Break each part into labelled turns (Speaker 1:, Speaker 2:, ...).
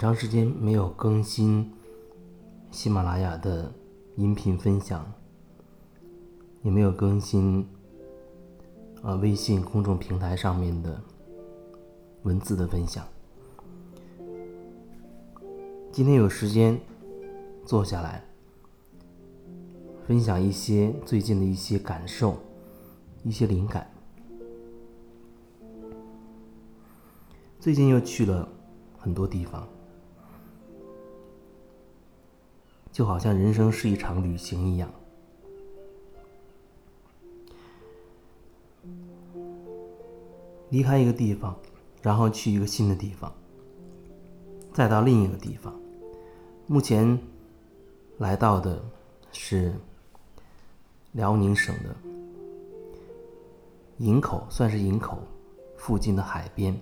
Speaker 1: 长时间没有更新喜马拉雅的音频分享，也没有更新啊微信公众平台上面的文字的分享。今天有时间坐下来，分享一些最近的一些感受，一些灵感。最近又去了很多地方，就好像人生是一场旅行一样。离开一个地方，然后去一个新的地方，再到另一个地方。目前来到的是辽宁省的营口，算是营口附近的海边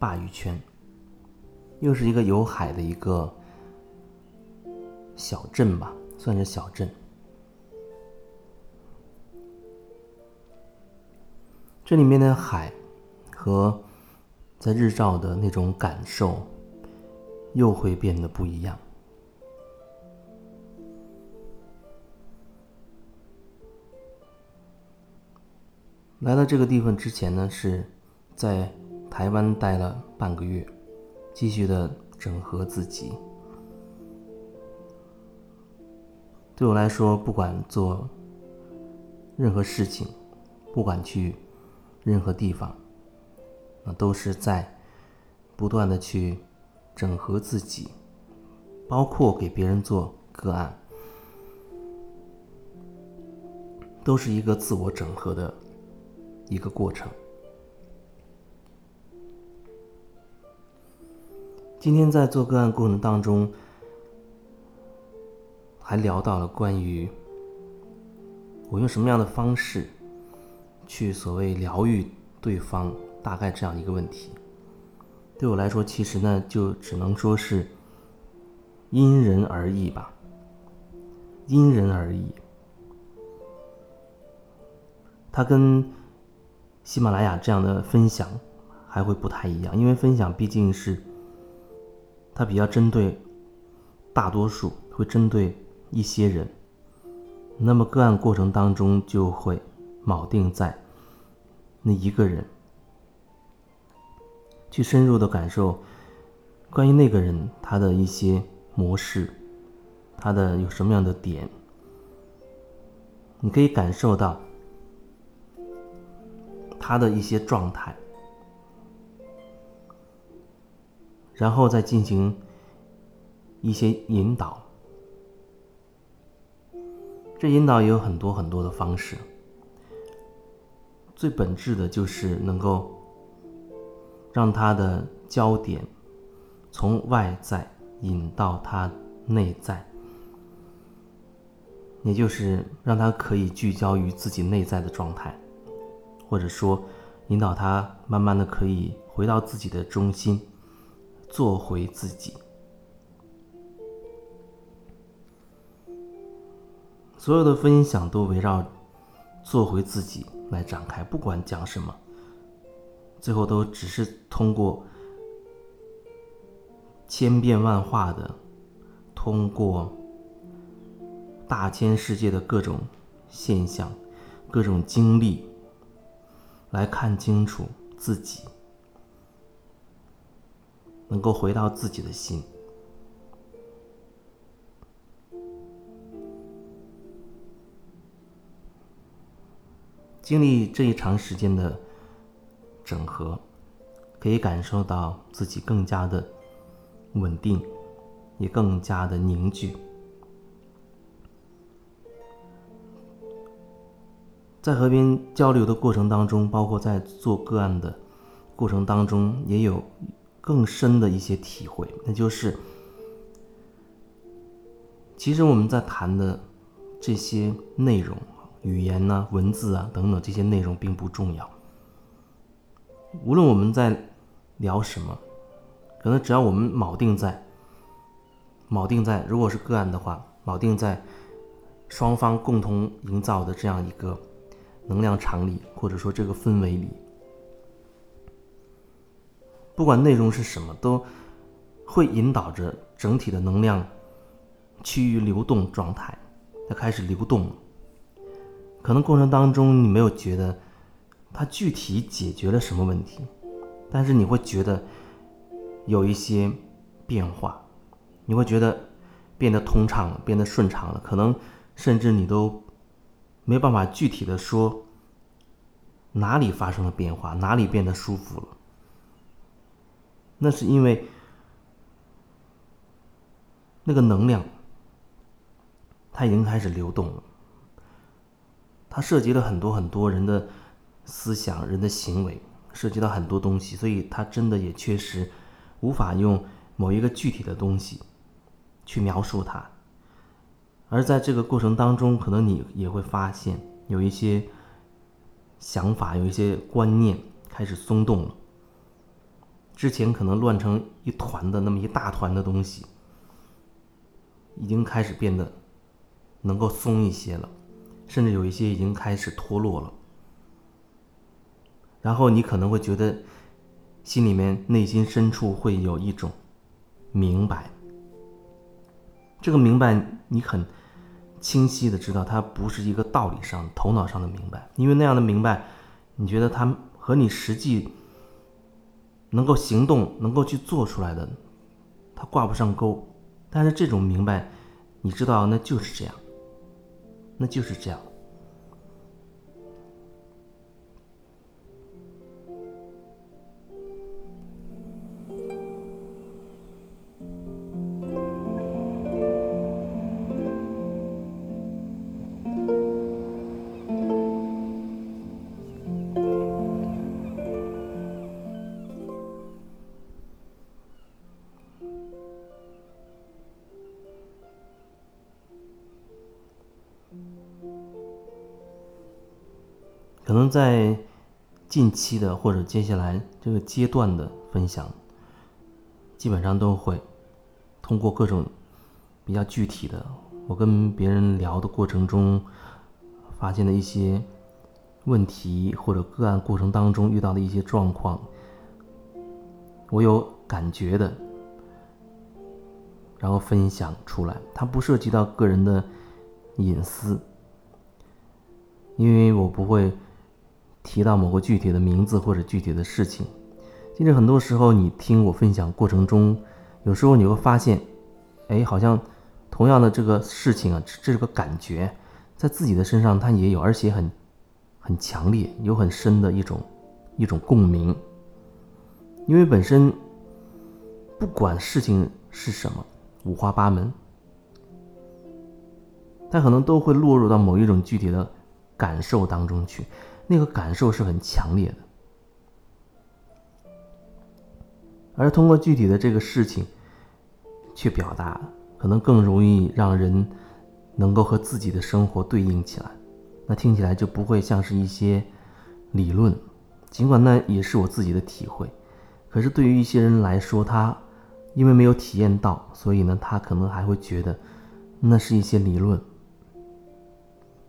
Speaker 1: 鲅鱼圈，又是一个有海的一个小镇吧，算是小镇。这里面的海和在日照的那种感受。又会变得不一样。来到这个地方之前呢，是在台湾待了半个月，继续的整合自己。对我来说，不管做任何事情，不管去任何地方，那都是在不断的去。整合自己，包括给别人做个案，都是一个自我整合的一个过程。今天在做个案过程当中，还聊到了关于我用什么样的方式去所谓疗愈对方，大概这样一个问题。对我来说，其实呢，就只能说是因人而异吧，因人而异。它跟喜马拉雅这样的分享还会不太一样，因为分享毕竟是它比较针对大多数，会针对一些人，那么个案过程当中就会锚定在那一个人。去深入的感受，关于那个人他的一些模式，他的有什么样的点，你可以感受到他的一些状态，然后再进行一些引导。这引导也有很多很多的方式，最本质的就是能够。让他的焦点从外在引到他内在，也就是让他可以聚焦于自己内在的状态，或者说引导他慢慢的可以回到自己的中心，做回自己。所有的分享都围绕做回自己来展开，不管讲什么。最后都只是通过千变万化的，通过大千世界的各种现象、各种经历，来看清楚自己，能够回到自己的心。经历这一长时间的。整合，可以感受到自己更加的稳定，也更加的凝聚。在和别人交流的过程当中，包括在做个案的过程当中，也有更深的一些体会。那就是，其实我们在谈的这些内容，语言呢、文字啊等等这些内容并不重要。无论我们在聊什么，可能只要我们铆定在，铆定在，如果是个案的话，铆定在双方共同营造的这样一个能量场里，或者说这个氛围里，不管内容是什么，都会引导着整体的能量趋于流动状态，它开始流动了。可能过程当中你没有觉得它具体解决了什么问题，但是你会觉得有一些变化，你会觉得变得通畅了，变得顺畅了。可能甚至你都没办法具体的说哪里发生了变化，哪里变得舒服了。那是因为那个能量它已经开始流动了。它涉及了很多很多人的思想、人的行为，涉及到很多东西，所以它真的也确实无法用某一个具体的东西去描述它。而在这个过程当中，可能你也会发现有一些想法、有一些观念开始松动了。之前可能乱成一团的那么一大团的东西，已经开始变得能够松一些了。甚至有一些已经开始脱落了，然后你可能会觉得心里面内心深处会有一种明白，这个明白你很清晰的知道，它不是一个道理上、头脑上的明白，因为那样的明白，你觉得它和你实际能够行动、能够去做出来的，它挂不上钩。但是这种明白，你知道那就是这样。那就是这样。可能在近期的或者接下来这个阶段的分享，基本上都会通过各种比较具体的，我跟别人聊的过程中发现的一些问题，或者个案过程当中遇到的一些状况，我有感觉的，然后分享出来。它不涉及到个人的隐私，因为我不会。提到某个具体的名字或者具体的事情，其实很多时候你听我分享过程中，有时候你会发现，哎，好像同样的这个事情啊，这个感觉在自己的身上它也有，而且很很强烈，有很深的一种一种共鸣。因为本身不管事情是什么，五花八门，它可能都会落入到某一种具体的感受当中去。那个感受是很强烈的，而通过具体的这个事情去表达，可能更容易让人能够和自己的生活对应起来。那听起来就不会像是一些理论，尽管那也是我自己的体会。可是对于一些人来说，他因为没有体验到，所以呢，他可能还会觉得那是一些理论。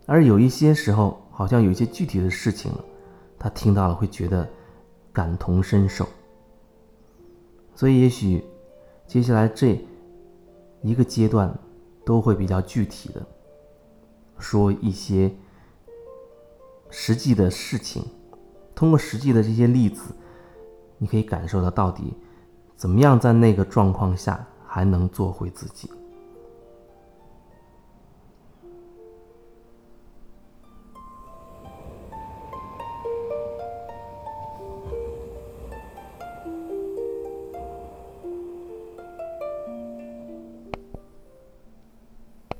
Speaker 1: 而有一些时候。好像有一些具体的事情，他听到了会觉得感同身受，所以也许接下来这一个阶段都会比较具体的说一些实际的事情，通过实际的这些例子，你可以感受到到底怎么样在那个状况下还能做回自己。